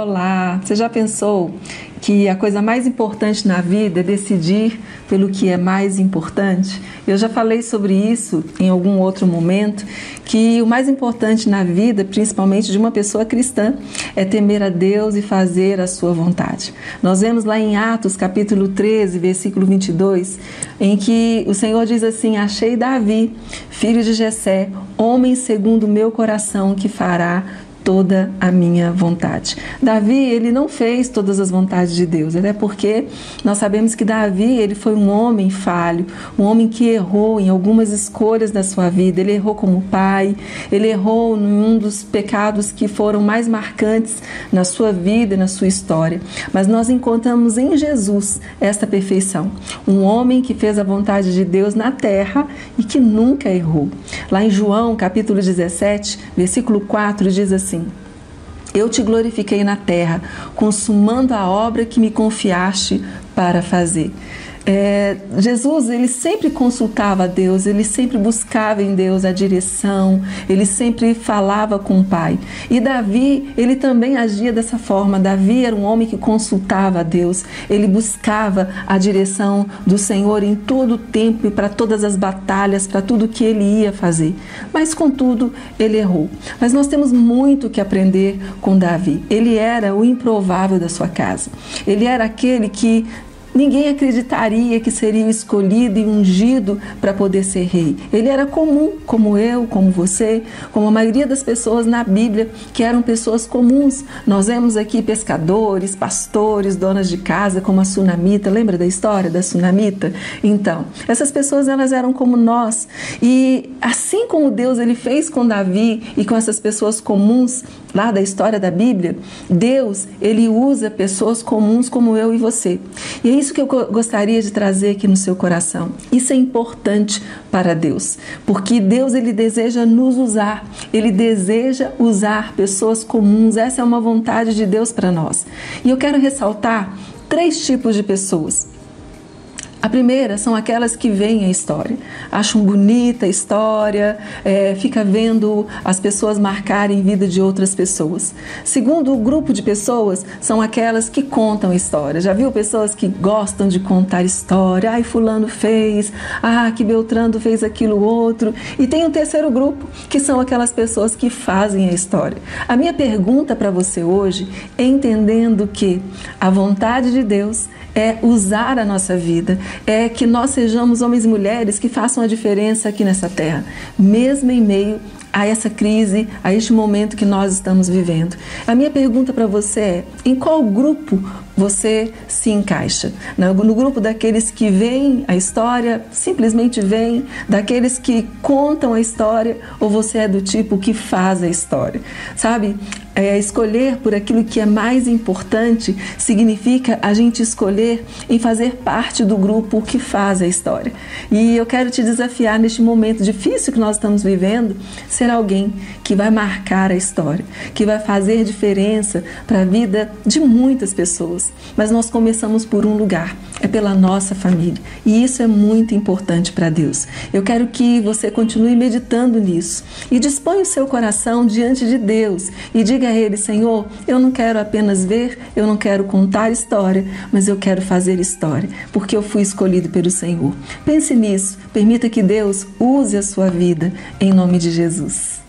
Olá, você já pensou que a coisa mais importante na vida é decidir pelo que é mais importante? Eu já falei sobre isso em algum outro momento, que o mais importante na vida, principalmente de uma pessoa cristã, é temer a Deus e fazer a sua vontade. Nós vemos lá em Atos, capítulo 13, versículo 22, em que o Senhor diz assim: Achei Davi, filho de Jessé, homem segundo o meu coração, que fará toda a minha vontade. Davi, ele não fez todas as vontades de Deus, até porque nós sabemos que Davi, ele foi um homem falho, um homem que errou em algumas escolhas da sua vida. Ele errou como pai, ele errou em um dos pecados que foram mais marcantes na sua vida na sua história. Mas nós encontramos em Jesus esta perfeição, um homem que fez a vontade de Deus na terra e que nunca errou. Lá em João, capítulo 17, versículo 4 diz assim: eu te glorifiquei na terra, consumando a obra que me confiaste para fazer. É, Jesus ele sempre consultava a Deus, ele sempre buscava em Deus a direção, ele sempre falava com o Pai. E Davi ele também agia dessa forma. Davi era um homem que consultava a Deus, ele buscava a direção do Senhor em todo o tempo e para todas as batalhas, para tudo que ele ia fazer. Mas contudo ele errou. Mas nós temos muito que aprender com Davi. Ele era o improvável da sua casa. Ele era aquele que Ninguém acreditaria que seria escolhido e ungido para poder ser rei. Ele era comum, como eu, como você, como a maioria das pessoas na Bíblia, que eram pessoas comuns. Nós vemos aqui pescadores, pastores, donas de casa, como a Sunamita. Lembra da história da Sunamita? Então, essas pessoas elas eram como nós. E assim como Deus ele fez com Davi e com essas pessoas comuns lá da história da Bíblia, Deus ele usa pessoas comuns como eu e você. E isso que eu gostaria de trazer aqui no seu coração. Isso é importante para Deus, porque Deus ele deseja nos usar, ele deseja usar pessoas comuns. Essa é uma vontade de Deus para nós. E eu quero ressaltar três tipos de pessoas. A primeira são aquelas que veem a história, acham bonita a história, é, fica vendo as pessoas marcarem vida de outras pessoas. Segundo o grupo de pessoas são aquelas que contam a história. Já viu pessoas que gostam de contar história? Ai, fulano fez, ah, que Beltrando fez aquilo outro. E tem um terceiro grupo, que são aquelas pessoas que fazem a história. A minha pergunta para você hoje entendendo que a vontade de Deus é usar a nossa vida, é que nós sejamos homens e mulheres que façam a diferença aqui nessa terra, mesmo em meio a essa crise, a este momento que nós estamos vivendo. A minha pergunta para você é: em qual grupo você se encaixa? No grupo daqueles que veem a história, simplesmente veem, daqueles que contam a história, ou você é do tipo que faz a história? Sabe? É, escolher por aquilo que é mais importante significa a gente escolher em fazer parte do grupo que faz a história. E eu quero te desafiar neste momento difícil que nós estamos vivendo, ser alguém que vai marcar a história, que vai fazer diferença para a vida de muitas pessoas. Mas nós começamos por um lugar, é pela nossa família. E isso é muito importante para Deus. Eu quero que você continue meditando nisso e disponha o seu coração diante de Deus e diga a Ele: Senhor, eu não quero apenas ver, eu não quero contar história, mas eu quero fazer história, porque eu fui escolhido pelo Senhor. Pense nisso, permita que Deus use a sua vida em nome de Jesus.